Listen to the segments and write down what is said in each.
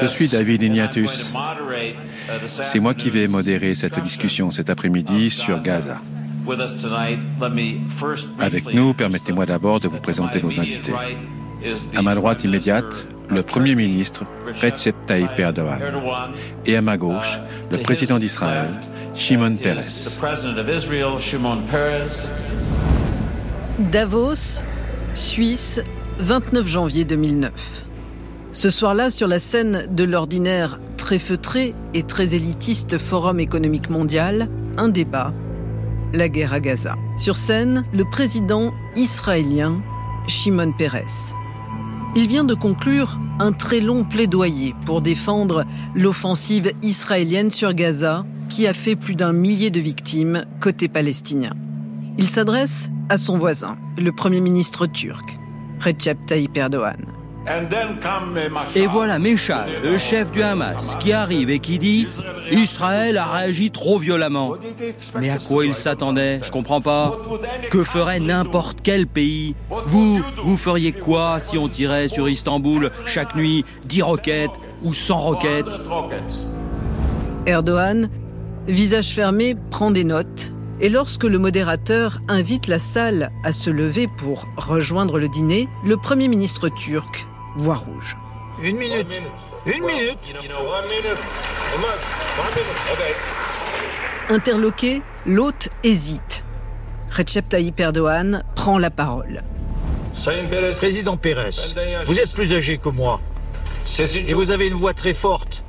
Je suis David Ignatius. C'est moi qui vais modérer cette discussion cet après-midi sur Gaza. Avec nous, permettez-moi d'abord de vous présenter nos invités. À ma droite immédiate, le Premier ministre Recep Tayyip Erdogan. Et à ma gauche, le président d'Israël, Shimon Peres. Davos, Suisse, 29 janvier 2009. Ce soir-là, sur la scène de l'ordinaire très feutré et très élitiste Forum économique mondial, un débat, la guerre à Gaza. Sur scène, le président israélien Shimon Peres. Il vient de conclure un très long plaidoyer pour défendre l'offensive israélienne sur Gaza qui a fait plus d'un millier de victimes côté palestinien. Il s'adresse à son voisin, le Premier ministre turc, Recep Tayyip Erdogan. Et voilà Meshal, le chef du Hamas, qui arrive et qui dit Israël a réagi trop violemment. Mais à quoi il s'attendait? Je comprends pas. Que ferait n'importe quel pays? Vous, vous feriez quoi si on tirait sur Istanbul chaque nuit 10 roquettes ou 100 roquettes? Erdogan, visage fermé, prend des notes. Et lorsque le modérateur invite la salle à se lever pour rejoindre le dîner, le Premier ministre turc voix rouge. Une minute. Une minute. Interloqué, l'hôte hésite. Recep Tayyip Erdogan prend la parole. Président Pérez, vous êtes plus âgé que moi. Et vous avez une voix très forte.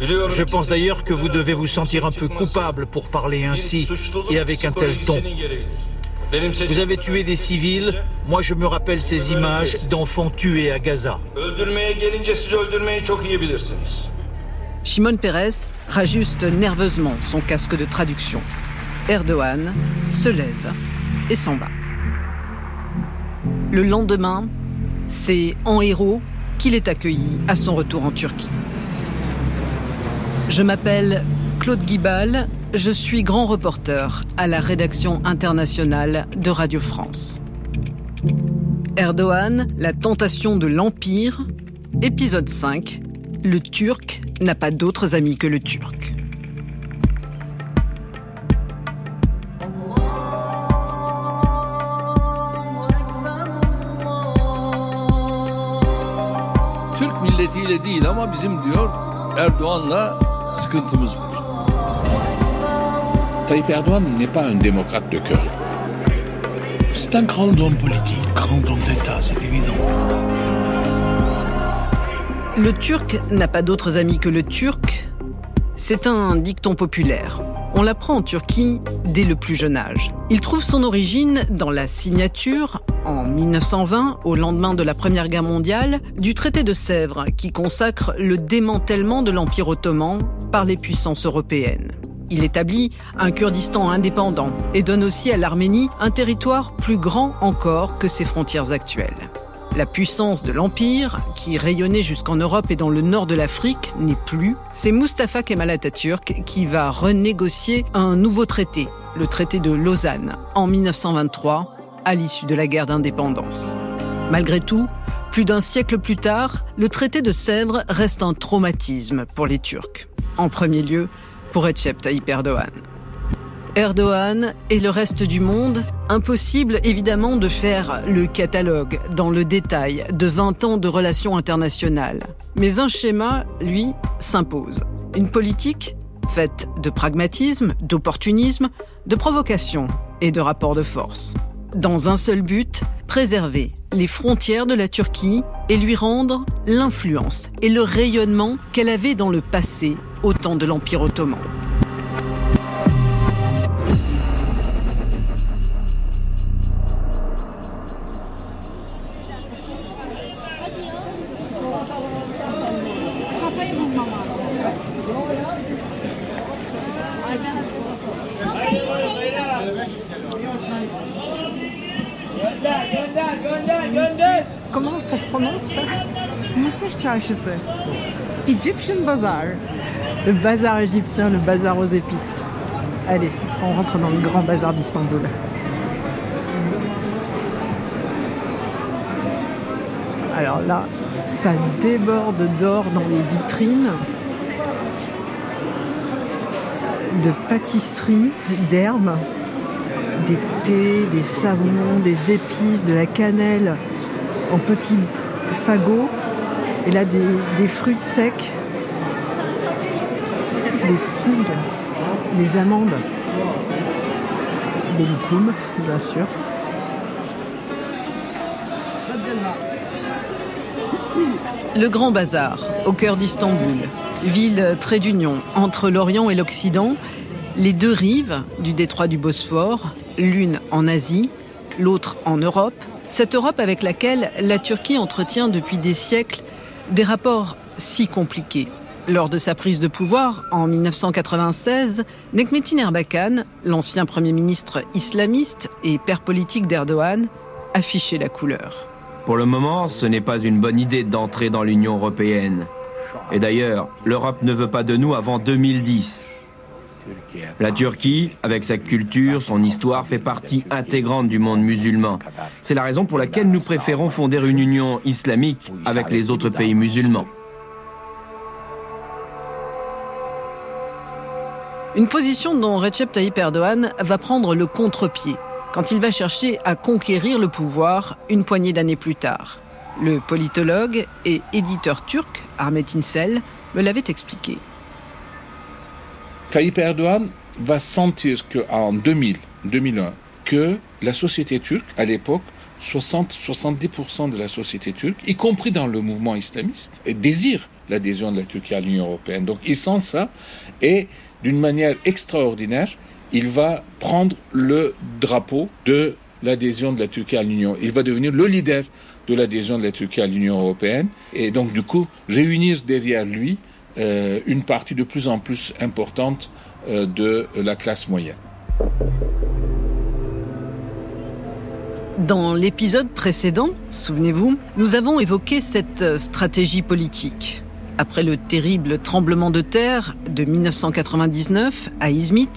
Je pense d'ailleurs que vous devez vous sentir un peu coupable pour parler ainsi et avec un tel ton. Vous avez tué des civils. Moi, je me rappelle ces images d'enfants tués à Gaza. Shimon Peres rajuste nerveusement son casque de traduction. Erdogan se lève et s'en va. Le lendemain, c'est en héros qu'il est accueilli à son retour en Turquie. Je m'appelle Claude Guibal je suis grand reporter à la rédaction internationale de Radio France. Erdogan, la tentation de l'Empire, épisode 5, le Turc n'a pas d'autres amis que le Turc. Türk milletiyle değil ama bizim diyor Erdoğan'la sıkıntımız var. Tayyip Erdogan n'est pas un démocrate de cœur. C'est un grand homme politique, grand homme d'État, c'est évident. Le Turc n'a pas d'autres amis que le Turc. C'est un dicton populaire. On l'apprend en Turquie dès le plus jeune âge. Il trouve son origine dans la signature, en 1920, au lendemain de la Première Guerre mondiale, du traité de Sèvres qui consacre le démantèlement de l'Empire ottoman par les puissances européennes. Il établit un Kurdistan indépendant et donne aussi à l'Arménie un territoire plus grand encore que ses frontières actuelles. La puissance de l'Empire, qui rayonnait jusqu'en Europe et dans le nord de l'Afrique, n'est plus. C'est Mustafa Kemal Atatürk qui va renégocier un nouveau traité, le traité de Lausanne, en 1923, à l'issue de la guerre d'indépendance. Malgré tout, plus d'un siècle plus tard, le traité de Sèvres reste un traumatisme pour les Turcs. En premier lieu, pour Recep Tayyip Erdogan. Erdogan et le reste du monde, impossible évidemment de faire le catalogue dans le détail de 20 ans de relations internationales. Mais un schéma, lui, s'impose. Une politique faite de pragmatisme, d'opportunisme, de provocation et de rapport de force. Dans un seul but, préserver les frontières de la Turquie et lui rendre l'influence et le rayonnement qu'elle avait dans le passé au temps de l'Empire ottoman. Egyptian Bazaar. Le bazar égyptien, le bazar aux épices. Allez, on rentre dans le grand bazar d'Istanbul. Alors là, ça déborde d'or dans les vitrines, de pâtisseries, d'herbes, des thés, des savons, des épices, de la cannelle en petits fagots, et là des, fruits secs, des figues, des amandes, des loukoums, bien sûr. Le Grand Bazar, au cœur d'Istanbul, ville trait d'union entre l'Orient et l'Occident, les deux rives du détroit du Bosphore, l'une en Asie, l'autre en Europe, cette Europe avec laquelle la Turquie entretient depuis des siècles des rapports si compliqués. Lors de sa prise de pouvoir en 1996, Nekmetin Erbakan, l'ancien Premier ministre islamiste et père politique d'Erdogan, affichait la couleur. Pour le moment, ce n'est pas une bonne idée d'entrer dans l'Union européenne. Et d'ailleurs, l'Europe ne veut pas de nous avant 2010. La Turquie, avec sa culture, son histoire, fait partie intégrante du monde musulman. C'est la raison pour laquelle nous préférons fonder une union islamique avec les autres pays musulmans. Une position dont Recep Tayyip Erdogan va prendre le contre-pied quand il va chercher à conquérir le pouvoir une poignée d'années plus tard. Le politologue et éditeur turc Ahmet İnsel me l'avait expliqué. Tayyip Erdogan va sentir qu'en 2000, 2001, que la société turque, à l'époque, 60-70% de la société turque, y compris dans le mouvement islamiste, désire l'adhésion de la Turquie à l'Union européenne. Donc il sent ça et d'une manière extraordinaire, il va prendre le drapeau de l'adhésion de la Turquie à l'Union. Il va devenir le leader de l'adhésion de la Turquie à l'Union européenne. Et donc, du coup, réunir derrière lui une partie de plus en plus importante euh, de la classe moyenne. Dans l'épisode précédent, souvenez-vous, nous avons évoqué cette stratégie politique. Après le terrible tremblement de terre de 1999 à Izmit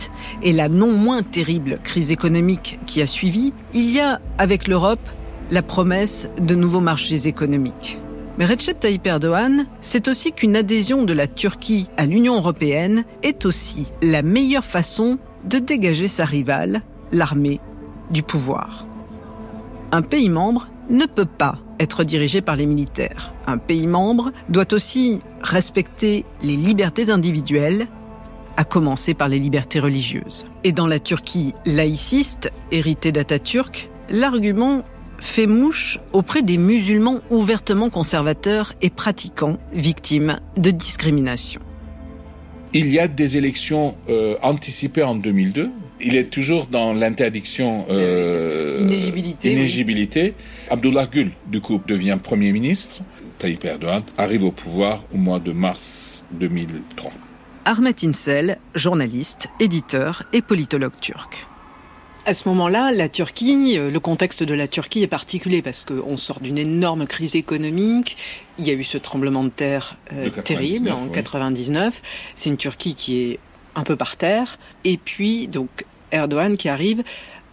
et la non moins terrible crise économique qui a suivi, il y a avec l'Europe la promesse de nouveaux marchés économiques. Mais Recep Tayyip Erdogan, c'est aussi qu'une adhésion de la Turquie à l'Union européenne est aussi la meilleure façon de dégager sa rivale, l'armée, du pouvoir. Un pays membre ne peut pas être dirigé par les militaires. Un pays membre doit aussi respecter les libertés individuelles, à commencer par les libertés religieuses. Et dans la Turquie laïciste, héritée d'Atatürk, l'argument fait mouche auprès des musulmans ouvertement conservateurs et pratiquants victimes de discrimination. Il y a des élections euh, anticipées en 2002 il est toujours dans l'interdiction euh, inéligibilité. Abdullah Gül, du coup, devient Premier ministre. Tayyip Erdogan arrive au pouvoir au mois de mars 2003. Ahmet İnsel, journaliste, éditeur et politologue turc. À ce moment-là, la Turquie, euh, le contexte de la Turquie est particulier parce qu'on sort d'une énorme crise économique. Il y a eu ce tremblement de terre euh, terrible en 99. C'est une Turquie qui est un peu par terre. Et puis, donc, Erdogan qui arrive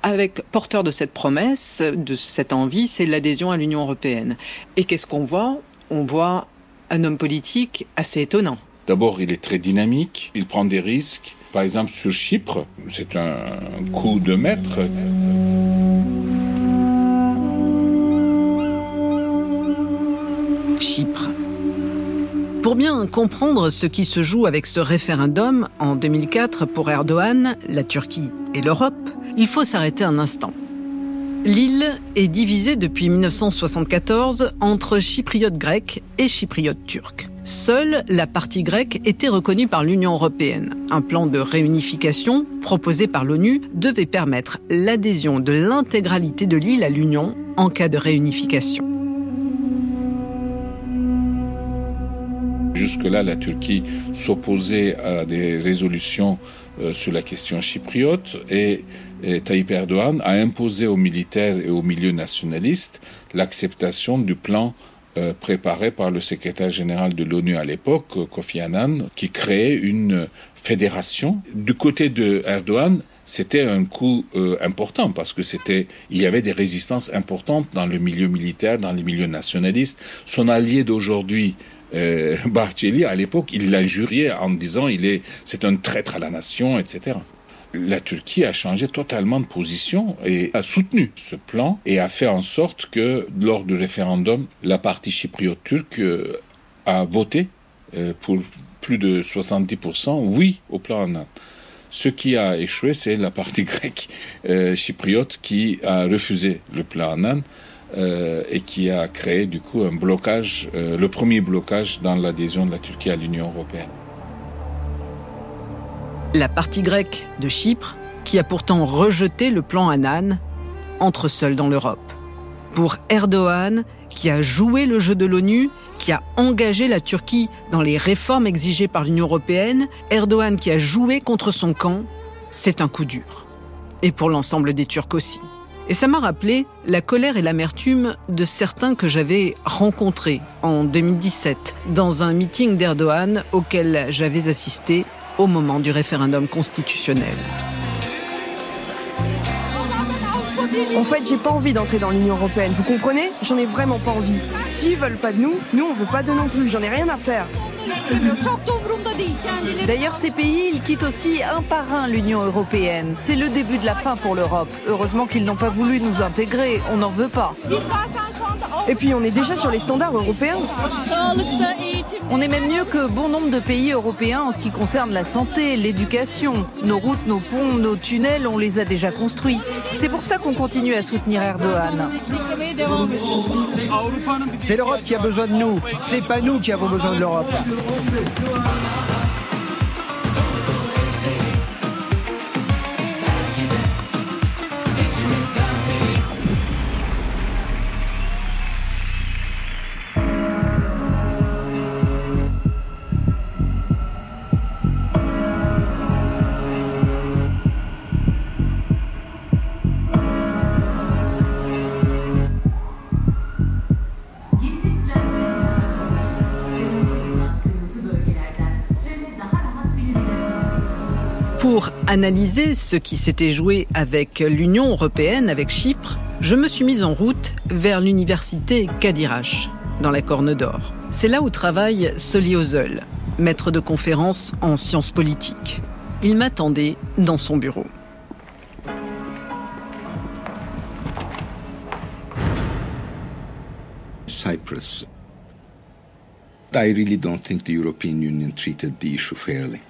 avec porteur de cette promesse, de cette envie, c'est l'adhésion à l'Union européenne. Et qu'est-ce qu'on voit? On voit un homme politique assez étonnant. D'abord, il est très dynamique, il prend des risques. Par exemple, sur Chypre, c'est un coup de maître. Chypre. Pour bien comprendre ce qui se joue avec ce référendum en 2004 pour Erdogan, la Turquie et l'Europe, il faut s'arrêter un instant. L'île est divisée depuis 1974 entre chypriotes grecs et chypriotes turcs. Seule la partie grecque était reconnue par l'Union européenne. Un plan de réunification proposé par l'ONU devait permettre l'adhésion de l'intégralité de l'île à l'Union en cas de réunification. jusque-là, la Turquie s'opposait à des résolutions euh, sur la question chypriote et, Tayyip Erdogan a imposé aux militaires et aux milieux nationalistes l'acceptation du plan préparé par le secrétaire général de l'ONU à l'époque, Kofi Annan, qui créait une fédération. Du côté de Erdogan, c'était un coup euh, important parce que c'était, il y avait des résistances importantes dans le milieu militaire, dans les milieux nationalistes. Son allié d'aujourd'hui, euh, à l'époque, il l'injuriait en disant il est, c'est un traître à la nation, etc. La Turquie a changé totalement de position et a soutenu ce plan et a fait en sorte que lors du référendum, la partie chypriote turque euh, a voté euh, pour plus de 70% oui au plan Annan. Ce qui a échoué, c'est la partie grecque euh, chypriote qui a refusé le plan Annan euh, et qui a créé du coup un blocage, euh, le premier blocage dans l'adhésion de la Turquie à l'Union européenne. La partie grecque de Chypre, qui a pourtant rejeté le plan Annan, entre seule dans l'Europe. Pour Erdogan, qui a joué le jeu de l'ONU qui a engagé la Turquie dans les réformes exigées par l'Union européenne, Erdogan qui a joué contre son camp, c'est un coup dur. Et pour l'ensemble des Turcs aussi. Et ça m'a rappelé la colère et l'amertume de certains que j'avais rencontrés en 2017 dans un meeting d'Erdogan auquel j'avais assisté au moment du référendum constitutionnel. En fait, j'ai pas envie d'entrer dans l'Union Européenne, vous comprenez? J'en ai vraiment pas envie. S'ils veulent pas de nous, nous on veut pas de non plus, j'en ai rien à faire. D'ailleurs, ces pays, ils quittent aussi un par un l'Union européenne. C'est le début de la fin pour l'Europe. Heureusement qu'ils n'ont pas voulu nous intégrer, on n'en veut pas. Et puis on est déjà sur les standards européens. On est même mieux que bon nombre de pays européens en ce qui concerne la santé, l'éducation. Nos routes, nos ponts, nos tunnels, on les a déjà construits. C'est pour ça qu'on continue à soutenir Erdogan. C'est l'Europe qui a besoin de nous, c'est pas nous qui avons besoin de l'Europe. Analyser ce qui s'était joué avec l'Union européenne, avec Chypre, je me suis mise en route vers l'université Kadirash, dans la Corne d'Or. C'est là où travaille Soli Ozel, maître de conférences en sciences politiques. Il m'attendait dans son bureau. Cyprus. I really don't think the European Union treated the issue fairly.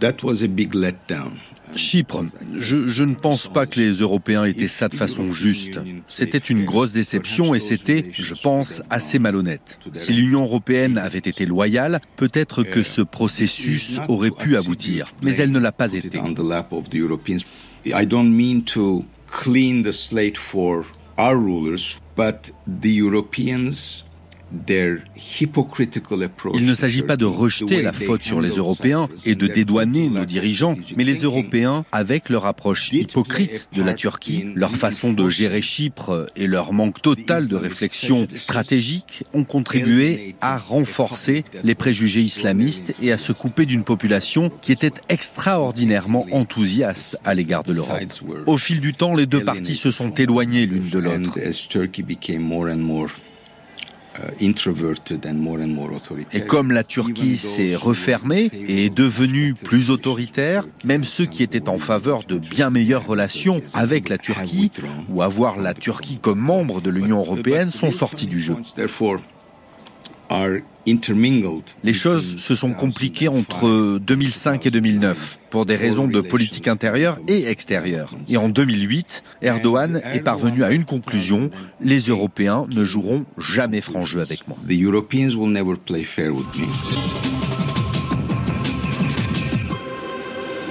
That was a big letdown. Chypre, je, je, ne pense pas que les Européens étaient ça de façon juste. C'était une grosse déception et c'était, je pense, assez malhonnête. Si l'Union européenne avait été loyale, peut-être que ce processus aurait pu aboutir, mais elle ne l'a pas été. I don't mean to clean the slate for our rulers, but the Europeans il ne s'agit pas de rejeter la faute sur les Européens et de dédouaner nos dirigeants, mais les Européens, avec leur approche hypocrite de la Turquie, leur façon de gérer Chypre et leur manque total de réflexion stratégique, ont contribué à renforcer les préjugés islamistes et à se couper d'une population qui était extraordinairement enthousiaste à l'égard de l'Europe. Au fil du temps, les deux parties se sont éloignées l'une de l'autre. Uh, et comme la Turquie s'est refermée et est devenue plus autoritaire, même ceux qui étaient en faveur de bien meilleures relations avec la Turquie ou avoir la Turquie comme membre de l'Union européenne sont sortis du jeu. Les choses se sont compliquées entre 2005 et 2009 pour des raisons de politique intérieure et extérieure. Et en 2008, Erdogan est parvenu à une conclusion, les Européens ne joueront jamais franc jeu avec moi.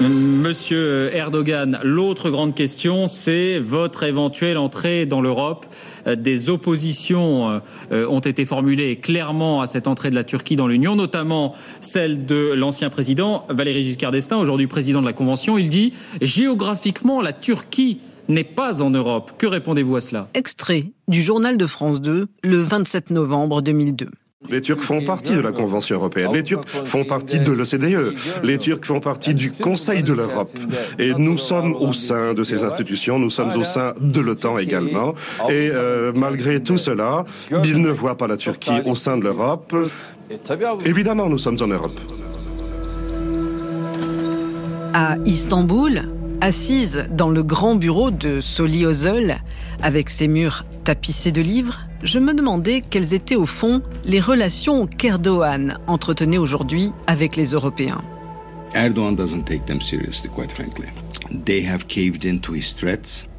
Monsieur Erdogan, l'autre grande question, c'est votre éventuelle entrée dans l'Europe. Euh, des oppositions euh, ont été formulées clairement à cette entrée de la Turquie dans l'Union, notamment celle de l'ancien président Valéry Giscard d'Estaing, aujourd'hui président de la Convention. Il dit géographiquement, la Turquie n'est pas en Europe. Que répondez-vous à cela? Extrait du journal de France 2, le 27 novembre 2002. Les Turcs font partie de la Convention européenne, les Turcs font partie de l'OCDE, les Turcs font partie du Conseil de l'Europe. Et nous sommes au sein de ces institutions, nous sommes au sein de l'OTAN également. Et euh, malgré tout cela, ils ne voient pas la Turquie au sein de l'Europe. Évidemment, nous sommes en Europe. À Istanbul, assise dans le grand bureau de Soli Özel, avec ses murs tapissés de livres, je me demandais quelles étaient au fond les relations qu'Erdogan entretenait aujourd'hui avec les Européens. Erdogan doesn't take them seriously, quite frankly.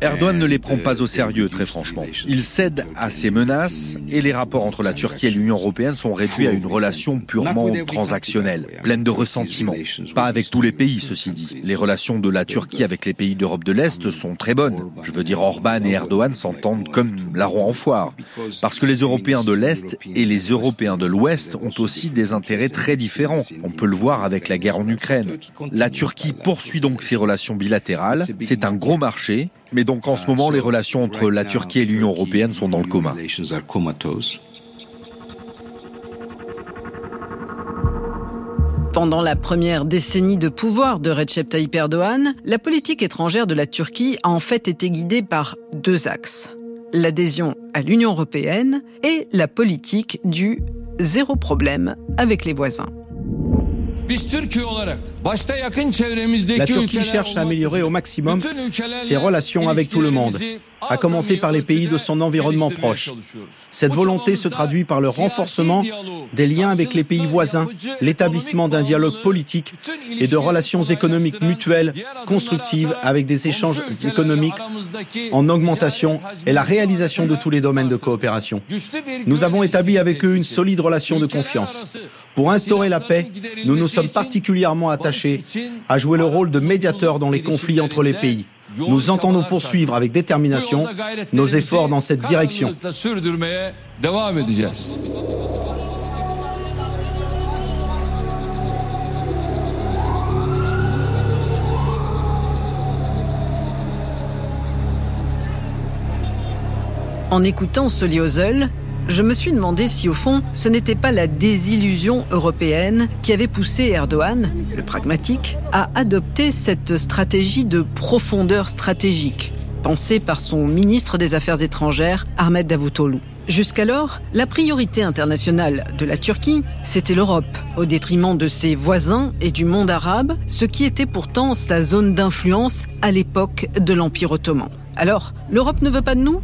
Erdogan ne les prend pas au sérieux, très franchement. Il cède à ses menaces et les rapports entre la Turquie et l'Union européenne sont réduits à une relation purement transactionnelle, pleine de ressentiments. Pas avec tous les pays, ceci dit. Les relations de la Turquie avec les pays d'Europe de l'Est sont très bonnes. Je veux dire, Orban et Erdogan s'entendent comme la roue en foire. Parce que les Européens de l'Est et les Européens de l'Ouest ont aussi des intérêts très différents. On peut le voir avec la guerre en Ukraine. La Turquie poursuit donc ses relations bilatérales. C'est un gros marché mais donc en ce moment, les relations entre la Turquie et l'Union européenne sont dans le coma. Pendant la première décennie de pouvoir de Recep Tayyip Erdogan, la politique étrangère de la Turquie a en fait été guidée par deux axes. L'adhésion à l'Union européenne et la politique du zéro problème avec les voisins. La Turquie cherche à améliorer au maximum ses relations avec tout le monde, à commencer par les pays de son environnement proche. Cette volonté se traduit par le renforcement des liens avec les pays voisins, l'établissement d'un dialogue politique et de relations économiques mutuelles constructives avec des échanges économiques en augmentation et la réalisation de tous les domaines de coopération. Nous avons établi avec eux une solide relation de confiance. Pour instaurer la paix, nous nous sommes particulièrement attachés à jouer le rôle de médiateur dans les conflits entre les pays. Nous entendons poursuivre avec détermination nos efforts dans cette direction. En écoutant Soliozel, je me suis demandé si au fond ce n'était pas la désillusion européenne qui avait poussé Erdogan, le pragmatique, à adopter cette stratégie de profondeur stratégique, pensée par son ministre des Affaires étrangères, Ahmed Davutoglu. Jusqu'alors, la priorité internationale de la Turquie, c'était l'Europe, au détriment de ses voisins et du monde arabe, ce qui était pourtant sa zone d'influence à l'époque de l'Empire ottoman. Alors, l'Europe ne veut pas de nous?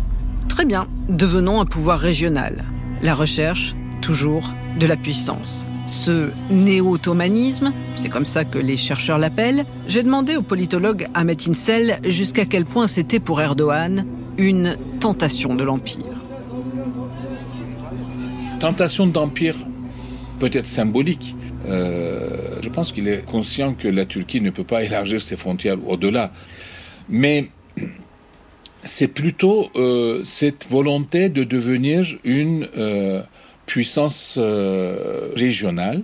Très bien, devenons un pouvoir régional. La recherche, toujours, de la puissance. Ce néo-ottomanisme, c'est comme ça que les chercheurs l'appellent, j'ai demandé au politologue Ahmet Insel jusqu'à quel point c'était pour Erdogan une tentation de l'empire. Tentation d'empire peut-être symbolique. Euh, je pense qu'il est conscient que la Turquie ne peut pas élargir ses frontières au-delà. Mais c'est plutôt euh, cette volonté de devenir une euh, puissance euh, régionale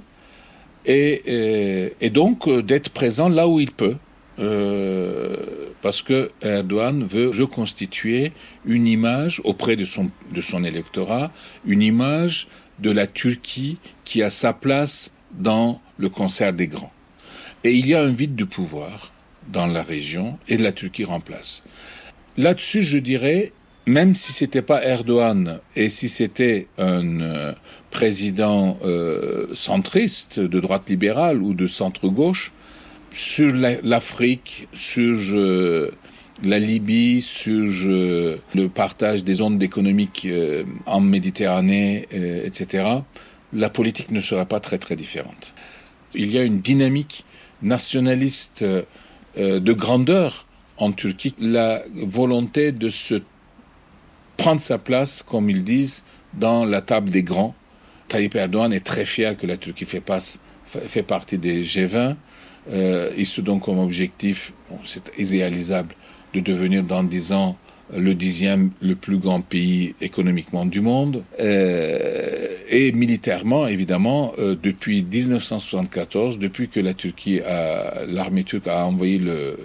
et, et donc d'être présent là où il peut. parce que Erdogan veut reconstituer une image auprès de son, de son électorat, une image de la Turquie qui a sa place dans le concert des grands. Et il y a un vide de pouvoir dans la région et la Turquie remplace. Là-dessus, je dirais, même si c'était pas Erdogan et si c'était un euh, président euh, centriste de droite libérale ou de centre-gauche, sur l'Afrique, sur euh, la Libye, sur le partage des zones économiques en Méditerranée, etc., la politique ne sera pas très très différente. Il y a une dynamique nationaliste de grandeur en Turquie la volonté de se prendre sa place, comme ils disent, dans la table des grands. Tayyip Erdogan est très fier que la Turquie fait, partie des G20. Euh, ils se donnent comme objectif, c'est irréalisable, de devenir dans dix ans le dixième le plus grand pays économiquement du monde. Euh, et militairement, évidemment, euh, depuis 1974, depuis que la Turquie, l'armée turque a envoyé le,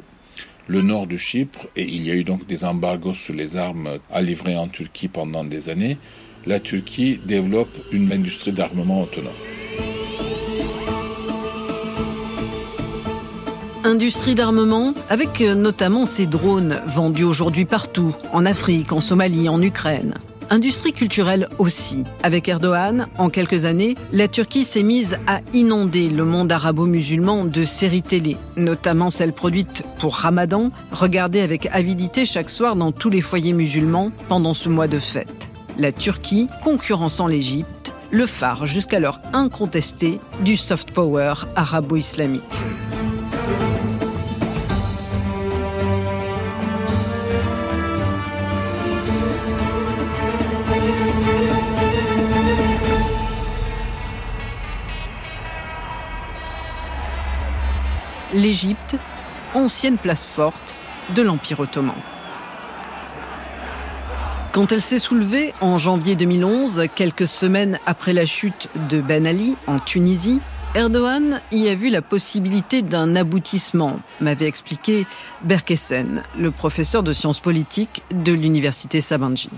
le nord de Chypre, et il y a eu donc des embargos sur les armes à livrer en Turquie pendant des années, la Turquie développe une industrie d'armement autonome. Industrie d'armement, avec euh, notamment ces drones vendus aujourd'hui partout, en Afrique, en Somalie, en Ukraine. Industrie culturelle aussi. Avec Erdogan, en quelques années, la Turquie s'est mise à inonder le monde arabo-musulman de séries télé, notamment celles produites pour Ramadan, regardées avec avidité chaque soir dans tous les foyers musulmans pendant ce mois de fête. La Turquie concurrençant l'Égypte, le phare jusqu'alors incontesté du soft power arabo-islamique. l'Égypte, ancienne place forte de l'Empire ottoman. Quand elle s'est soulevée en janvier 2011, quelques semaines après la chute de Ben Ali en Tunisie, Erdogan y a vu la possibilité d'un aboutissement, m'avait expliqué Berkessen, le professeur de sciences politiques de l'université Sabanji.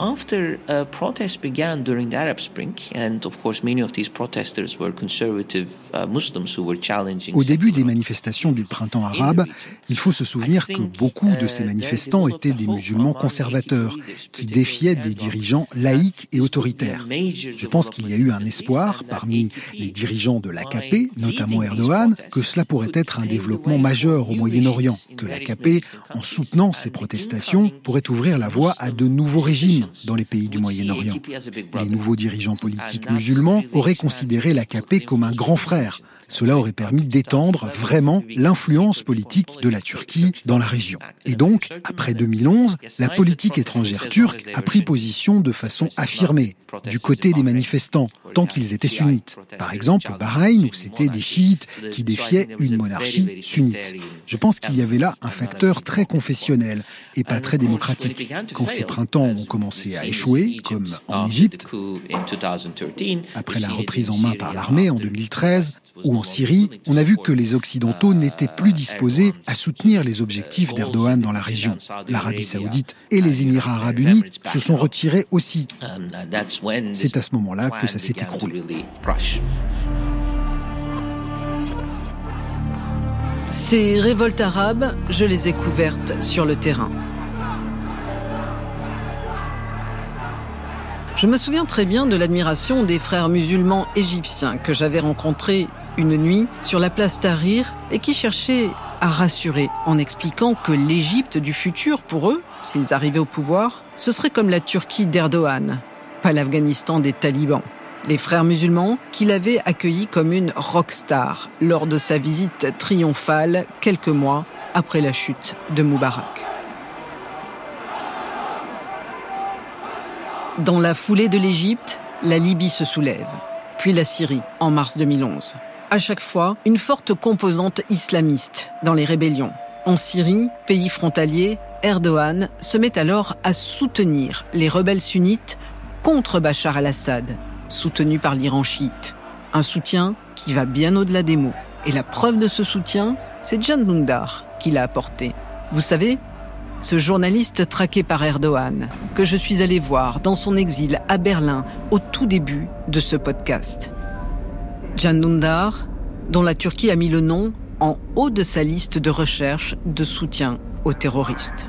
After uh, protests began during the Arab Spring, and of course many of these protesters were conservative uh, Muslims who were challenging. Au début des manifestations du printemps arabe, il faut se souvenir que beaucoup de ces uh, manifestants étaient des musulmans conservateurs qui défiaient des dirigeants laïcs et autoritaires. Je pense qu'il y a eu un espoir parmi les dirigeants de l'AKP, notamment Erdogan, que cela pourrait être un développement majeur au Moyen-Orient, que l'AKP, en soutenant ces protestations, pourrait ouvrir la voie à de nouveaux régimes dans les pays du Moyen-Orient. Les nouveaux dirigeants politiques musulmans auraient considéré l'AKP comme un grand frère. Cela aurait permis d'étendre vraiment l'influence politique de la Turquie dans la région. Et donc, après 2011, la politique étrangère turque a pris position de façon affirmée du côté des manifestants, tant qu'ils étaient sunnites. Par exemple, au Bahreïn, où c'était des chiites qui défiaient une monarchie sunnite. Je pense qu'il y avait là un facteur très confessionnel et pas très démocratique. Quand ces printemps ont commencé à échouer, comme en Égypte, après la reprise en main par l'armée en 2013, ou en Syrie, on a vu que les Occidentaux n'étaient plus disposés à soutenir les objectifs d'Erdogan dans la région. L'Arabie saoudite et les Émirats arabes unis se sont retirés aussi. C'est à ce moment-là que ça s'est écroulé. Ces révoltes arabes, je les ai couvertes sur le terrain. Je me souviens très bien de l'admiration des frères musulmans égyptiens que j'avais rencontrés une nuit sur la place Tahrir et qui cherchaient à rassurer en expliquant que l'Égypte du futur, pour eux, s'ils arrivaient au pouvoir, ce serait comme la Turquie d'Erdogan, pas l'Afghanistan des talibans. Les frères musulmans qui l'avaient accueilli comme une rockstar lors de sa visite triomphale quelques mois après la chute de Moubarak. Dans la foulée de l'Égypte, la Libye se soulève, puis la Syrie en mars 2011. À chaque fois, une forte composante islamiste dans les rébellions. En Syrie, pays frontalier, Erdogan se met alors à soutenir les rebelles sunnites contre Bachar al-Assad, soutenu par l'Iran chiite. Un soutien qui va bien au-delà des mots. Et la preuve de ce soutien, c'est Jan Lundar qui l'a apporté. Vous savez, ce journaliste traqué par Erdogan, que je suis allé voir dans son exil à Berlin au tout début de ce podcast. Jan Lundar, dont la Turquie a mis le nom en haut de sa liste de recherche de soutien aux terroristes.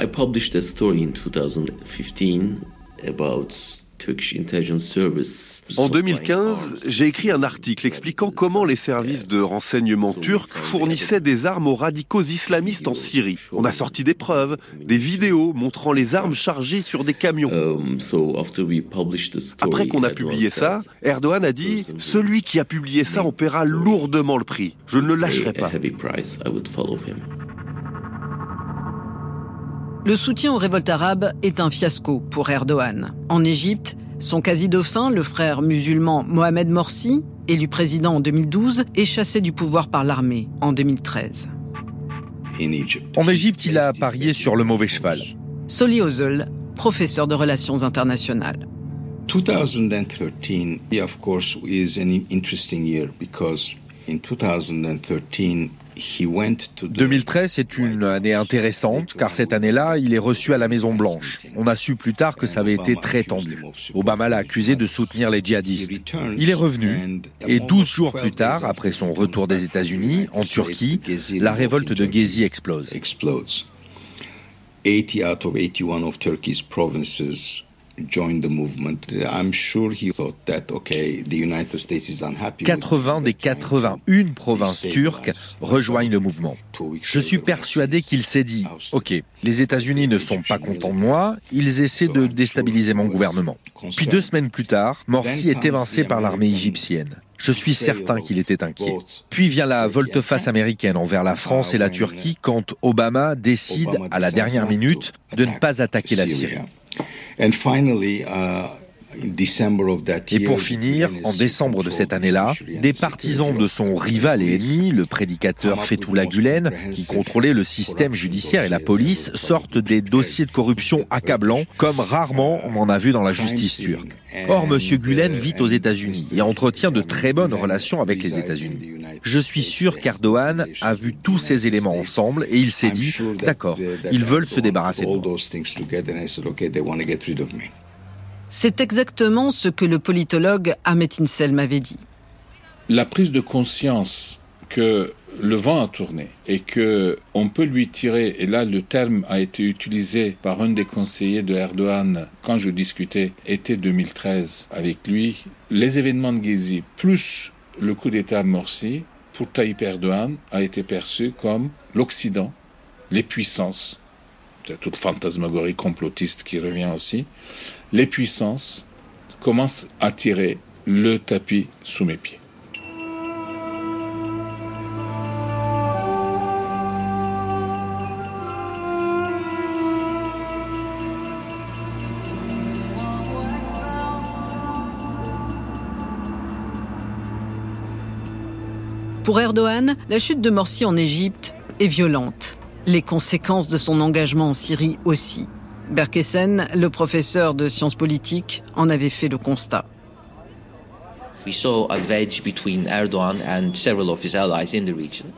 I published a story in 2015 about en 2015, j'ai écrit un article expliquant comment les services de renseignement turcs fournissaient des armes aux radicaux islamistes en Syrie. On a sorti des preuves, des vidéos montrant les armes chargées sur des camions. Um, Après qu'on a publié ça, Erdogan a dit ⁇ Celui qui a publié ça en paiera lourdement le prix. Je ne le lâcherai pas. ⁇ Le soutien aux révoltes arabes est un fiasco pour Erdogan. En Égypte, son quasi-dauphin, le frère musulman Mohamed Morsi, élu président en 2012, est chassé du pouvoir par l'armée en 2013. En Égypte, il a parié sur le mauvais cheval. Soli Ozel, professeur de relations internationales. 2013, of course, is an interesting year because in 2013 2013 est une année intéressante car cette année-là, il est reçu à la Maison Blanche. On a su plus tard que ça avait été très tendu. Obama l'a accusé de soutenir les djihadistes. Il est revenu et 12 jours plus tard, après son retour des États-Unis, en Turquie, la révolte de Gezi explose. 80 out of 81 of Turkey's provinces 80 des 81 provinces turques rejoignent le mouvement. Je suis persuadé qu'il s'est dit, OK, les États-Unis ne sont pas contents de moi, ils essaient de déstabiliser mon gouvernement. Puis deux semaines plus tard, Morsi est évincé par l'armée égyptienne. Je suis certain qu'il était inquiet. Puis vient la volte-face américaine envers la France et la Turquie quand Obama décide, à la dernière minute, de ne pas attaquer la Syrie. Uh, et pour finir, en décembre de cette année-là, des partisans de son rival et ennemi, le prédicateur Fethullah Gulen, qui contrôlait le système judiciaire et la police, sortent des dossiers de corruption accablants, comme rarement on en a vu dans la justice turque. Or, M. Gulen vit aux États-Unis et entretient de très bonnes relations avec les États-Unis. Je suis sûr qu'Erdogan a vu tous ces éléments ensemble et il s'est dit, d'accord, ils veulent se débarrasser de moi. C'est exactement ce que le politologue Ahmet Insel m'avait dit. La prise de conscience que le vent a tourné et que on peut lui tirer et là le terme a été utilisé par un des conseillers de Erdogan quand je discutais été 2013 avec lui les événements de Gezi plus le coup d'état Morsi pour Tayyip Erdogan a été perçu comme l'Occident les puissances toute fantasmagorie complotiste qui revient aussi les puissances commencent à tirer le tapis sous mes pieds. Pour Erdogan, la chute de Morsi en Égypte est violente. Les conséquences de son engagement en Syrie aussi. Berkessen, le professeur de sciences politiques, en avait fait le constat.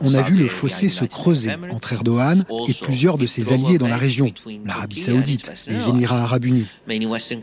On a vu le fossé se creuser entre Erdogan et plusieurs de ses alliés dans la région, l'Arabie saoudite, les Émirats arabes unis.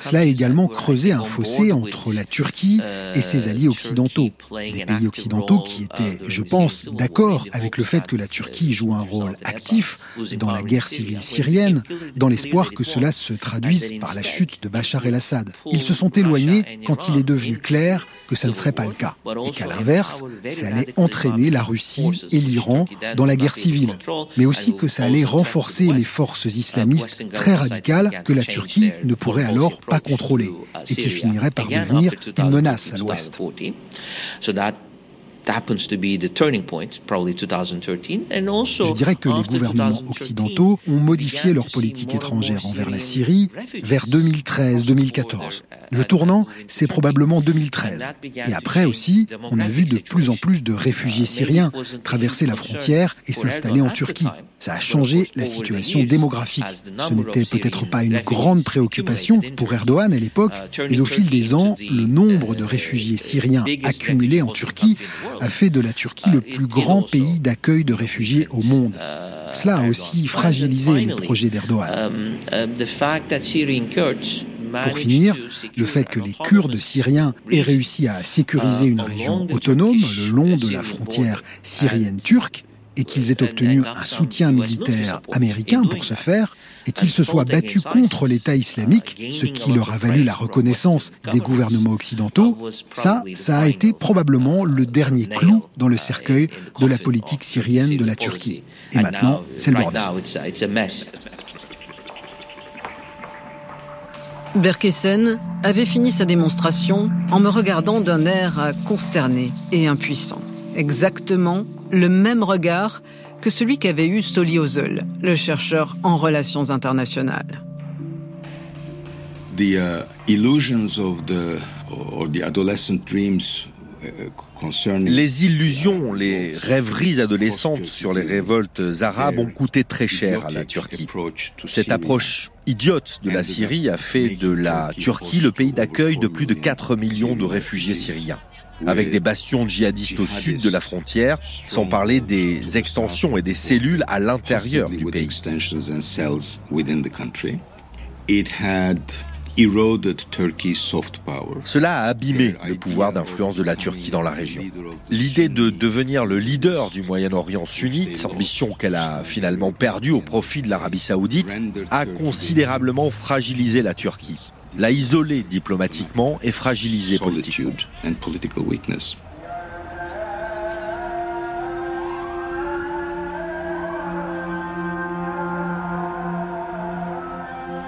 Cela a également creusé un fossé entre la Turquie et ses alliés occidentaux, des pays occidentaux qui étaient, je pense, d'accord avec le fait que la Turquie joue un rôle actif dans la guerre civile syrienne, dans l'espoir que cela se traduise par la chute de Bachar el-Assad. Ils se sont éloignés quand il est devenu clair que ça ne serait pas le cas, et qu'à l'inverse, ça allait entraîner la Russie et l'Iran dans la guerre civile, mais aussi que ça allait renforcer les forces islamistes très radicales que la Turquie ne pourrait alors pas contrôler, et qui finiraient par devenir une menace à l'ouest. Je dirais que les gouvernements occidentaux ont modifié leur politique étrangère envers la Syrie vers 2013-2014. Le tournant, c'est probablement 2013. Et après aussi, on a vu de plus en plus de réfugiés syriens traverser la frontière et s'installer en Turquie. Ça a changé la situation démographique. Ce n'était peut-être pas une grande préoccupation pour Erdogan à l'époque, mais au fil des ans, le nombre de réfugiés syriens accumulés en Turquie a fait de la Turquie le plus grand pays d'accueil de réfugiés au monde. Cela a aussi fragilisé les projets d'Erdogan. Pour finir, le fait que les Kurdes syriens aient réussi à sécuriser une région autonome le long de la frontière syrienne-turque et qu'ils aient obtenu un soutien militaire américain pour ce faire, et qu'ils se soient battus contre l'État islamique, ce qui leur a valu la reconnaissance des gouvernements occidentaux, ça, ça a été probablement le dernier clou dans le cercueil de la politique syrienne de la Turquie. Et maintenant, c'est le bordel. Berkessen avait fini sa démonstration en me regardant d'un air consterné et impuissant. Exactement le même regard que celui qu'avait eu Soli Ozel, le chercheur en relations internationales. The uh, illusions of the or the adolescent dreams les illusions, les rêveries adolescentes sur les révoltes arabes ont coûté très cher à la Turquie. Cette approche idiote de la Syrie a fait de la Turquie le pays d'accueil de plus de 4 millions de réfugiés syriens avec des bastions djihadistes au sud de la frontière, sans parler des extensions et des cellules à l'intérieur du pays. Cela a abîmé le pouvoir d'influence de la Turquie dans la région. L'idée de devenir le leader du Moyen-Orient sunnite, ambition qu'elle a finalement perdue au profit de l'Arabie saoudite, a considérablement fragilisé la Turquie, l'a isolée diplomatiquement et fragilisé politiquement.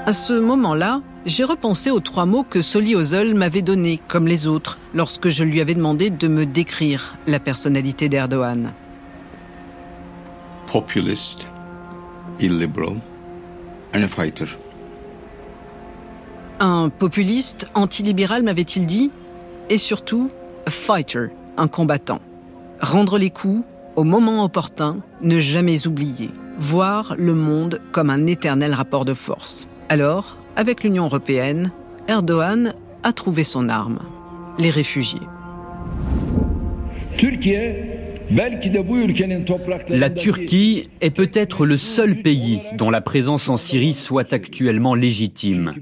À ce moment-là, j'ai repensé aux trois mots que Soli Ozel m'avait donnés, comme les autres, lorsque je lui avais demandé de me décrire la personnalité d'Erdogan. Populist, illiberal, and a fighter. Un populiste, antilibéral m'avait-il dit, et surtout, a fighter, un combattant. Rendre les coups au moment opportun, ne jamais oublier, voir le monde comme un éternel rapport de force. Alors, avec l'Union européenne, Erdogan a trouvé son arme, les réfugiés. La Turquie est peut-être le seul pays dont la présence en Syrie soit actuellement légitime.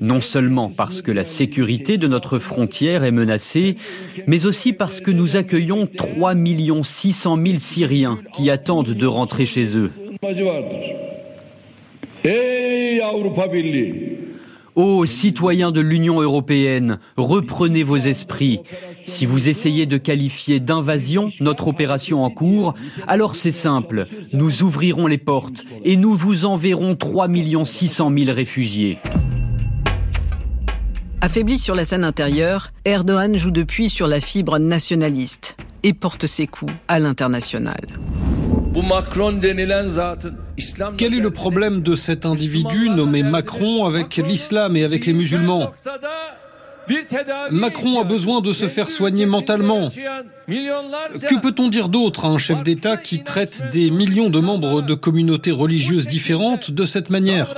Non seulement parce que la sécurité de notre frontière est menacée, mais aussi parce que nous accueillons 3 600 000 Syriens qui attendent de rentrer chez eux. Ô citoyens de l'Union européenne, reprenez vos esprits. Si vous essayez de qualifier d'invasion notre opération en cours, alors c'est simple, nous ouvrirons les portes et nous vous enverrons 3 600 000 réfugiés. Affaibli sur la scène intérieure, Erdogan joue depuis sur la fibre nationaliste et porte ses coups à l'international. Quel est le problème de cet individu nommé Macron avec l'islam et avec les musulmans Macron a besoin de se faire soigner mentalement. Que peut-on dire d'autre à un chef d'État qui traite des millions de membres de communautés religieuses différentes de cette manière?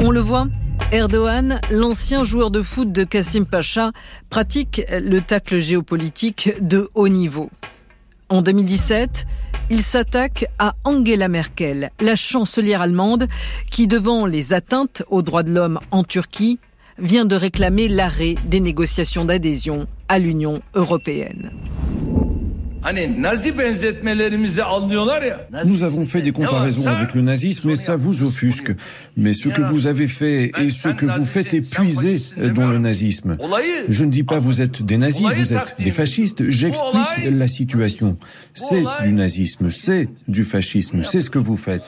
On le voit, Erdogan, l'ancien joueur de foot de Kassim Pacha, pratique le tacle géopolitique de haut niveau. En 2017, il s'attaque à Angela Merkel, la chancelière allemande, qui, devant les atteintes aux droits de l'homme en Turquie, vient de réclamer l'arrêt des négociations d'adhésion à l'Union européenne. Nous avons fait des comparaisons avec le nazisme et ça vous offusque. Mais ce que vous avez fait et ce que vous faites est puisé dans le nazisme. Je ne dis pas vous êtes des nazis, vous êtes des fascistes. J'explique la situation. C'est du nazisme, c'est du fascisme, c'est ce que vous faites.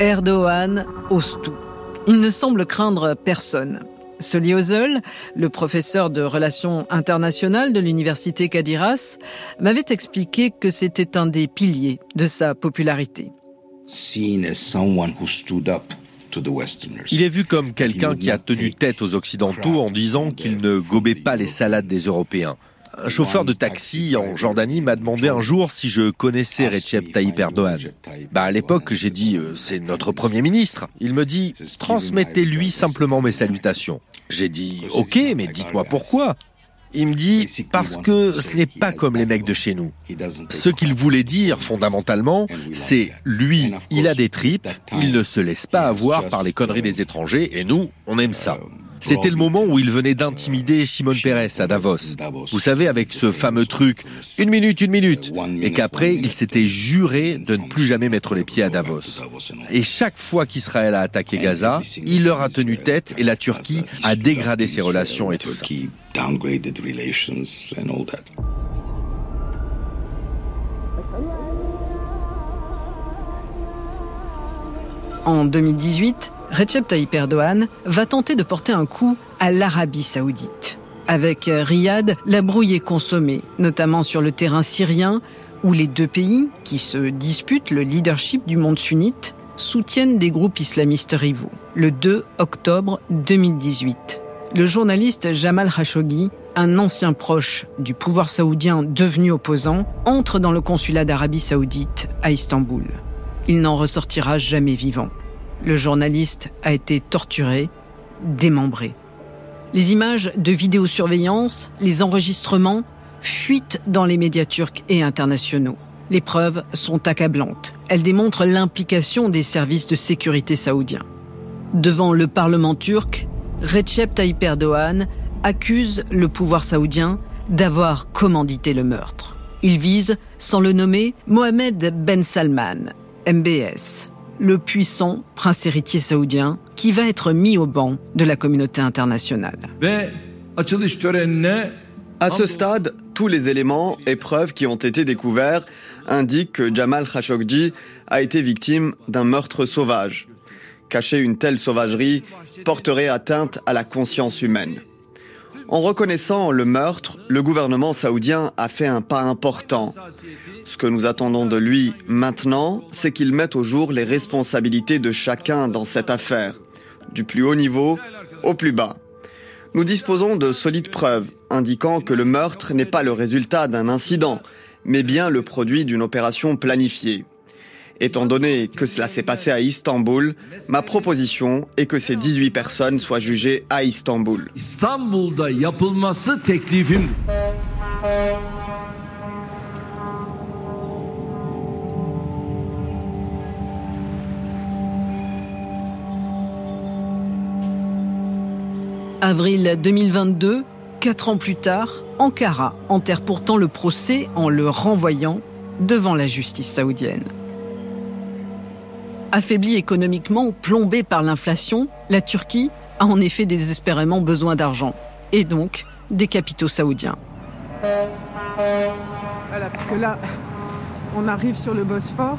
Erdogan ose tout. Il ne semble craindre personne. Soli Ozel, le professeur de relations internationales de l'université Kadiras, m'avait expliqué que c'était un des piliers de sa popularité. Il est vu comme quelqu'un qui a tenu tête aux Occidentaux en disant qu'il ne gobait pas les salades des Européens. Un chauffeur de taxi en Jordanie m'a demandé un jour si je connaissais Recep Tayyip Erdogan. Bah à l'époque, j'ai dit euh, c'est notre premier ministre. Il me dit transmettez-lui simplement mes salutations. J'ai dit OK, mais dites-moi pourquoi. Il me dit parce que ce n'est pas comme les mecs de chez nous. Ce qu'il voulait dire fondamentalement, c'est lui, il a des tripes, il ne se laisse pas avoir par les conneries des étrangers et nous, on aime ça. C'était le moment où il venait d'intimider Shimon Peres à Davos. Vous savez, avec ce fameux truc, une minute, une minute, et qu'après, il s'était juré de ne plus jamais mettre les pieds à Davos. Et chaque fois qu'Israël a attaqué Gaza, il leur a tenu tête et la Turquie a dégradé ses relations et tout ça. En 2018, Recep Tayyip Erdogan va tenter de porter un coup à l'Arabie saoudite. Avec Riyad, la brouille est consommée, notamment sur le terrain syrien, où les deux pays, qui se disputent le leadership du monde sunnite, soutiennent des groupes islamistes rivaux. Le 2 octobre 2018, le journaliste Jamal Khashoggi, un ancien proche du pouvoir saoudien devenu opposant, entre dans le consulat d'Arabie saoudite à Istanbul. Il n'en ressortira jamais vivant. Le journaliste a été torturé, démembré. Les images de vidéosurveillance, les enregistrements fuitent dans les médias turcs et internationaux. Les preuves sont accablantes. Elles démontrent l'implication des services de sécurité saoudiens. Devant le Parlement turc, Recep Tayyip Erdogan accuse le pouvoir saoudien d'avoir commandité le meurtre. Il vise, sans le nommer, Mohamed Ben Salman, MBS, le puissant prince héritier saoudien qui va être mis au banc de la communauté internationale. À ce stade, tous les éléments et preuves qui ont été découverts indiquent que Jamal Khashoggi a été victime d'un meurtre sauvage. Cacher une telle sauvagerie porterait atteinte à la conscience humaine. En reconnaissant le meurtre, le gouvernement saoudien a fait un pas important. Ce que nous attendons de lui maintenant, c'est qu'il mette au jour les responsabilités de chacun dans cette affaire, du plus haut niveau au plus bas. Nous disposons de solides preuves indiquant que le meurtre n'est pas le résultat d'un incident, mais bien le produit d'une opération planifiée. Étant donné que cela s'est passé à Istanbul, ma proposition est que ces 18 personnes soient jugées à Istanbul. Avril 2022, quatre ans plus tard, Ankara enterre pourtant le procès en le renvoyant devant la justice saoudienne. Affaiblie économiquement, plombée par l'inflation, la Turquie a en effet désespérément besoin d'argent, et donc des capitaux saoudiens. Voilà, parce que là, on arrive sur le Bosphore.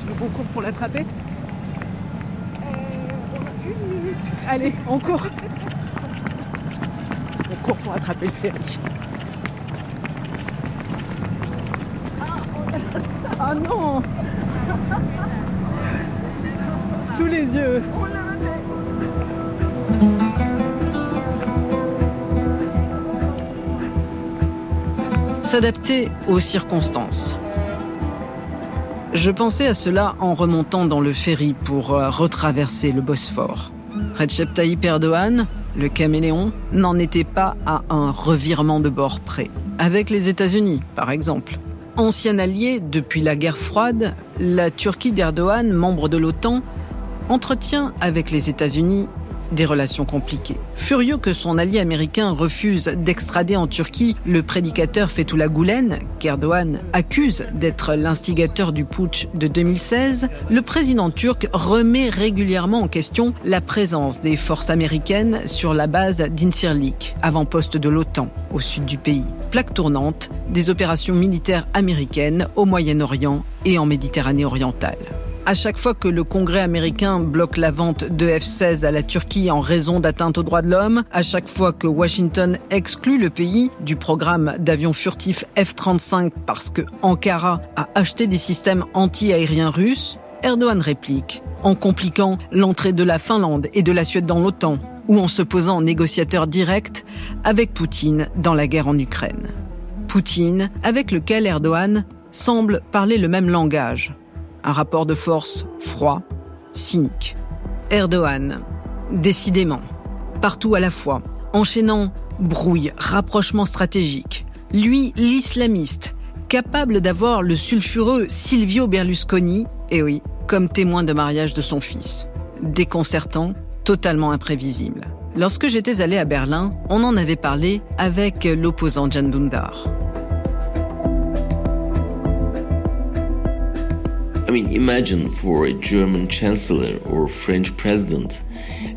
Tu veux qu'on court pour l'attraper? Allez, on court. On court pour attraper le ferry. Ah non Sous les yeux. S'adapter aux circonstances. Je pensais à cela en remontant dans le ferry pour euh, retraverser le Bosphore. Recep Tayyip Erdogan, le caméléon, n'en était pas à un revirement de bord près. Avec les États-Unis, par exemple. Ancien allié depuis la guerre froide, la Turquie d'Erdogan, membre de l'OTAN, entretient avec les États-Unis des relations compliquées. Furieux que son allié américain refuse d'extrader en Turquie le prédicateur Fethullah Gulen, qu'Erdogan accuse d'être l'instigateur du putsch de 2016, le président turc remet régulièrement en question la présence des forces américaines sur la base d'Incirlik, avant-poste de l'OTAN, au sud du pays. Plaque tournante des opérations militaires américaines au Moyen-Orient et en Méditerranée orientale. À chaque fois que le Congrès américain bloque la vente de F-16 à la Turquie en raison d'atteintes aux droits de l'homme, à chaque fois que Washington exclut le pays du programme d'avions furtifs F-35 parce que Ankara a acheté des systèmes anti-aériens russes, Erdogan réplique en compliquant l'entrée de la Finlande et de la Suède dans l'OTAN ou en se posant en négociateur direct avec Poutine dans la guerre en Ukraine. Poutine, avec lequel Erdogan semble parler le même langage un rapport de force froid, cynique. Erdogan, décidément, partout à la fois, enchaînant brouille, rapprochement stratégique. Lui, l'islamiste, capable d'avoir le sulfureux Silvio Berlusconi, et eh oui, comme témoin de mariage de son fils. Déconcertant, totalement imprévisible. Lorsque j'étais allé à Berlin, on en avait parlé avec l'opposant Jan Dundar. I mean, imagine for a German chancellor or French president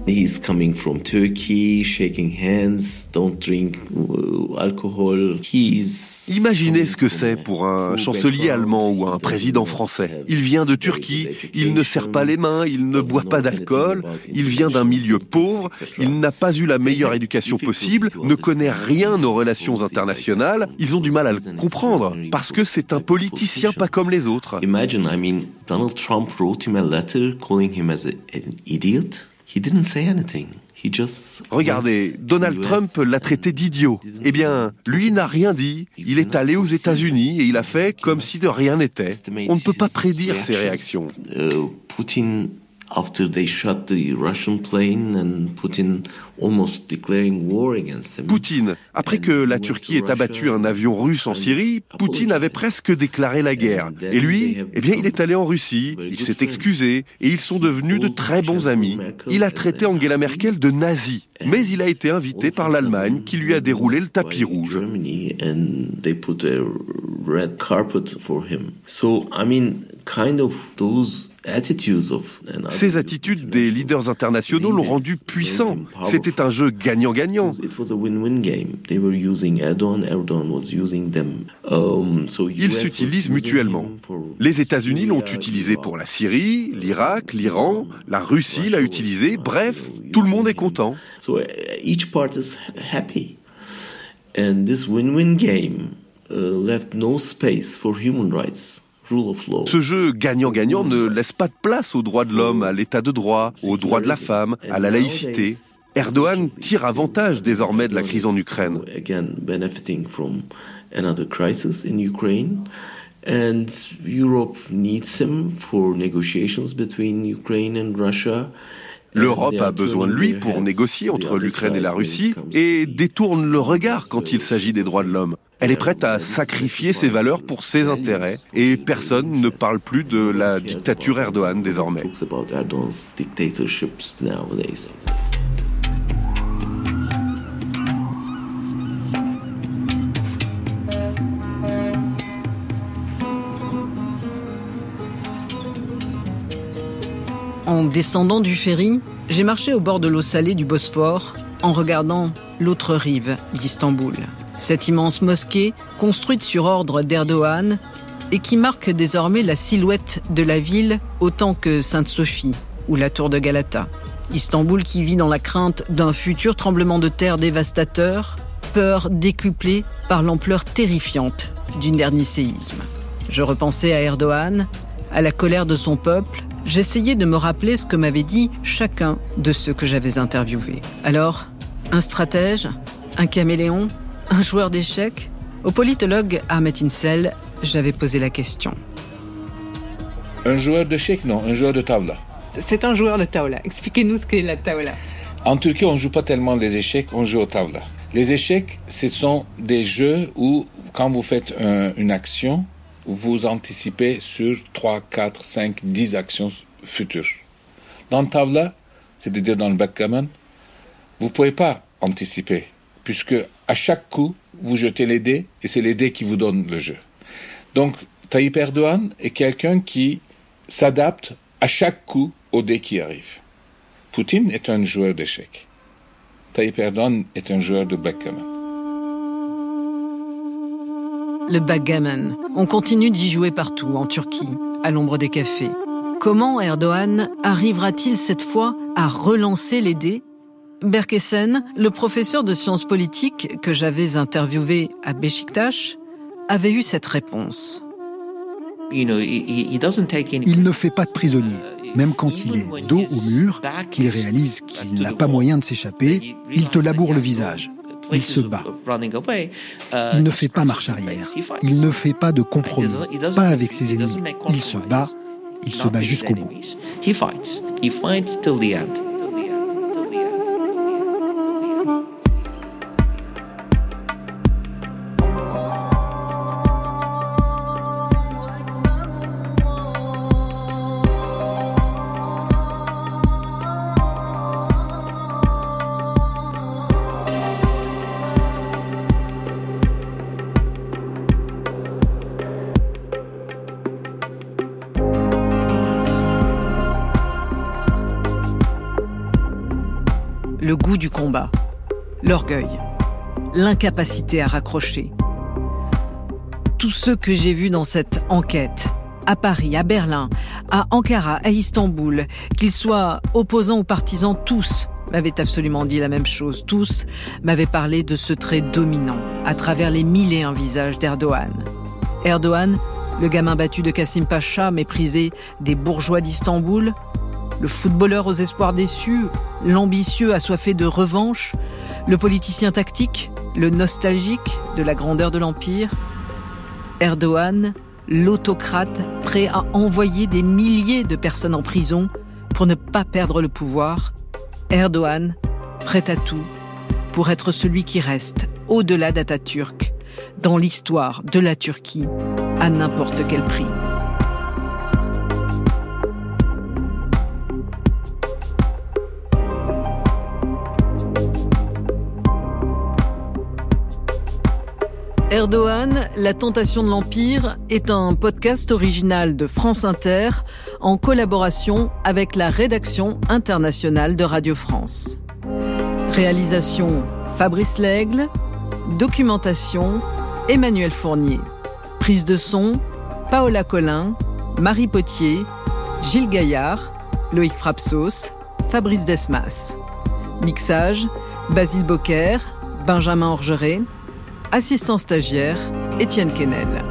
He's coming from Turkey, shaking hands, don't drink uh, alcohol. He's Imaginez ce que c'est pour un chancelier allemand ou un président français. Il vient de Turquie, il ne serre pas les mains, il ne boit pas d'alcool, il vient d'un milieu pauvre, il n'a pas eu la meilleure éducation possible, ne connaît rien aux relations internationales, ils ont du mal à le comprendre parce que c'est un politicien pas comme les autres. Imagine, I mean, Donald Trump wrote him a letter calling him as an idiot. He didn't say anything. Regardez, Donald Trump l'a traité d'idiot. Eh bien, lui n'a rien dit. Il est allé aux États-Unis et il a fait comme si de rien n'était. On ne peut pas prédire ses réactions. Euh, Poutine after they shot the Russian plane and Putin almost declaring war against them. Poutine, après que la Turquie ait abattu un avion russe en Syrie, Poutine avait presque déclaré la guerre. Et lui, eh bien, il est allé en Russie, il s'est excusé et ils sont devenus de très bons amis. Il a traité Angela Merkel de nazi, mais il a été invité par l'Allemagne qui lui a déroulé le tapis rouge. And they put a red carpet for him. So, I mean, kind of those ces attitudes des leaders internationaux l'ont rendu puissant. C'était un jeu gagnant-gagnant. Um, Ils s'utilisent mutuellement. Les États-Unis l'ont utilisé pour la Syrie, l'Irak, l'Iran, la Russie l'a utilisé. Bref, tout le monde est content. And this win-win game uh, left no space for human rights. Ce jeu gagnant-gagnant ne laisse pas de place aux droits de l'homme, à l'état de droit, aux droits de la femme, à la laïcité. Erdogan tire avantage désormais de la crise en Ukraine. And Europe needs him for negotiations between Ukraine and Russia. L'Europe a besoin de lui pour négocier entre l'Ukraine et la Russie et détourne le regard quand il s'agit des droits de l'homme. Elle est prête à sacrifier ses valeurs pour ses intérêts et personne ne parle plus de la dictature Erdogan désormais. En descendant du ferry, j'ai marché au bord de l'eau salée du Bosphore en regardant l'autre rive d'Istanbul. Cette immense mosquée, construite sur ordre d'Erdogan, et qui marque désormais la silhouette de la ville autant que Sainte-Sophie ou la tour de Galata. Istanbul qui vit dans la crainte d'un futur tremblement de terre dévastateur, peur décuplée par l'ampleur terrifiante du dernier séisme. Je repensais à Erdogan, à la colère de son peuple, j'essayais de me rappeler ce que m'avait dit chacun de ceux que j'avais interviewés. Alors, un stratège, un caméléon, un joueur d'échecs Au politologue Ahmet Insel, j'avais posé la question. Un joueur d'échecs, non, un joueur de tavla. C'est un joueur de tavla. Expliquez-nous ce qu'est la tavla. En Turquie, on ne joue pas tellement les échecs, on joue au tavla. Les échecs, ce sont des jeux où, quand vous faites une action, vous anticipez sur 3, 4, 5, 10 actions futures. Dans tavla, c'est-à-dire dans le backgammon, vous ne pouvez pas anticiper, puisque à chaque coup, vous jetez les dés et c'est les dés qui vous donnent le jeu. Donc, Tayyip Erdogan est quelqu'un qui s'adapte à chaque coup aux dés qui arrivent. Poutine est un joueur d'échecs. Tayyip Erdogan est un joueur de backgammon le backgammon. On continue d'y jouer partout, en Turquie, à l'ombre des cafés. Comment Erdogan arrivera-t-il cette fois à relancer les dés? Berkesen, le professeur de sciences politiques que j'avais interviewé à Beşiktaş, avait eu cette réponse. Il ne fait pas de prisonnier. Même quand il est dos au mur, qu'il réalise qu'il n'a pas moyen de s'échapper, il te laboure le visage. Il se bat. Il ne fait pas marche arrière. Il ne fait pas de compromis. Pas avec ses ennemis. Il se bat. Il se bat jusqu'au bout. L'incapacité à raccrocher. Tous ceux que j'ai vus dans cette enquête, à Paris, à Berlin, à Ankara, à Istanbul, qu'ils soient opposants ou partisans, tous m'avaient absolument dit la même chose. Tous m'avaient parlé de ce trait dominant à travers les mille et un visages d'Erdogan. Erdogan, le gamin battu de Kassim Pacha, méprisé des bourgeois d'Istanbul, le footballeur aux espoirs déçus, l'ambitieux assoiffé de revanche, le politicien tactique, le nostalgique de la grandeur de l'Empire. Erdogan, l'autocrate prêt à envoyer des milliers de personnes en prison pour ne pas perdre le pouvoir. Erdogan, prêt à tout pour être celui qui reste au-delà d'Atatürk dans l'histoire de la Turquie à n'importe quel prix. Erdogan, La tentation de l'Empire est un podcast original de France Inter en collaboration avec la rédaction internationale de Radio France. Réalisation Fabrice Lègle, documentation Emmanuel Fournier, prise de son Paola Collin, Marie Potier, Gilles Gaillard, Loïc Frapsos, Fabrice Desmas. Mixage Basile Bocquer, Benjamin Orgeret, Assistant stagiaire, Étienne Kennel.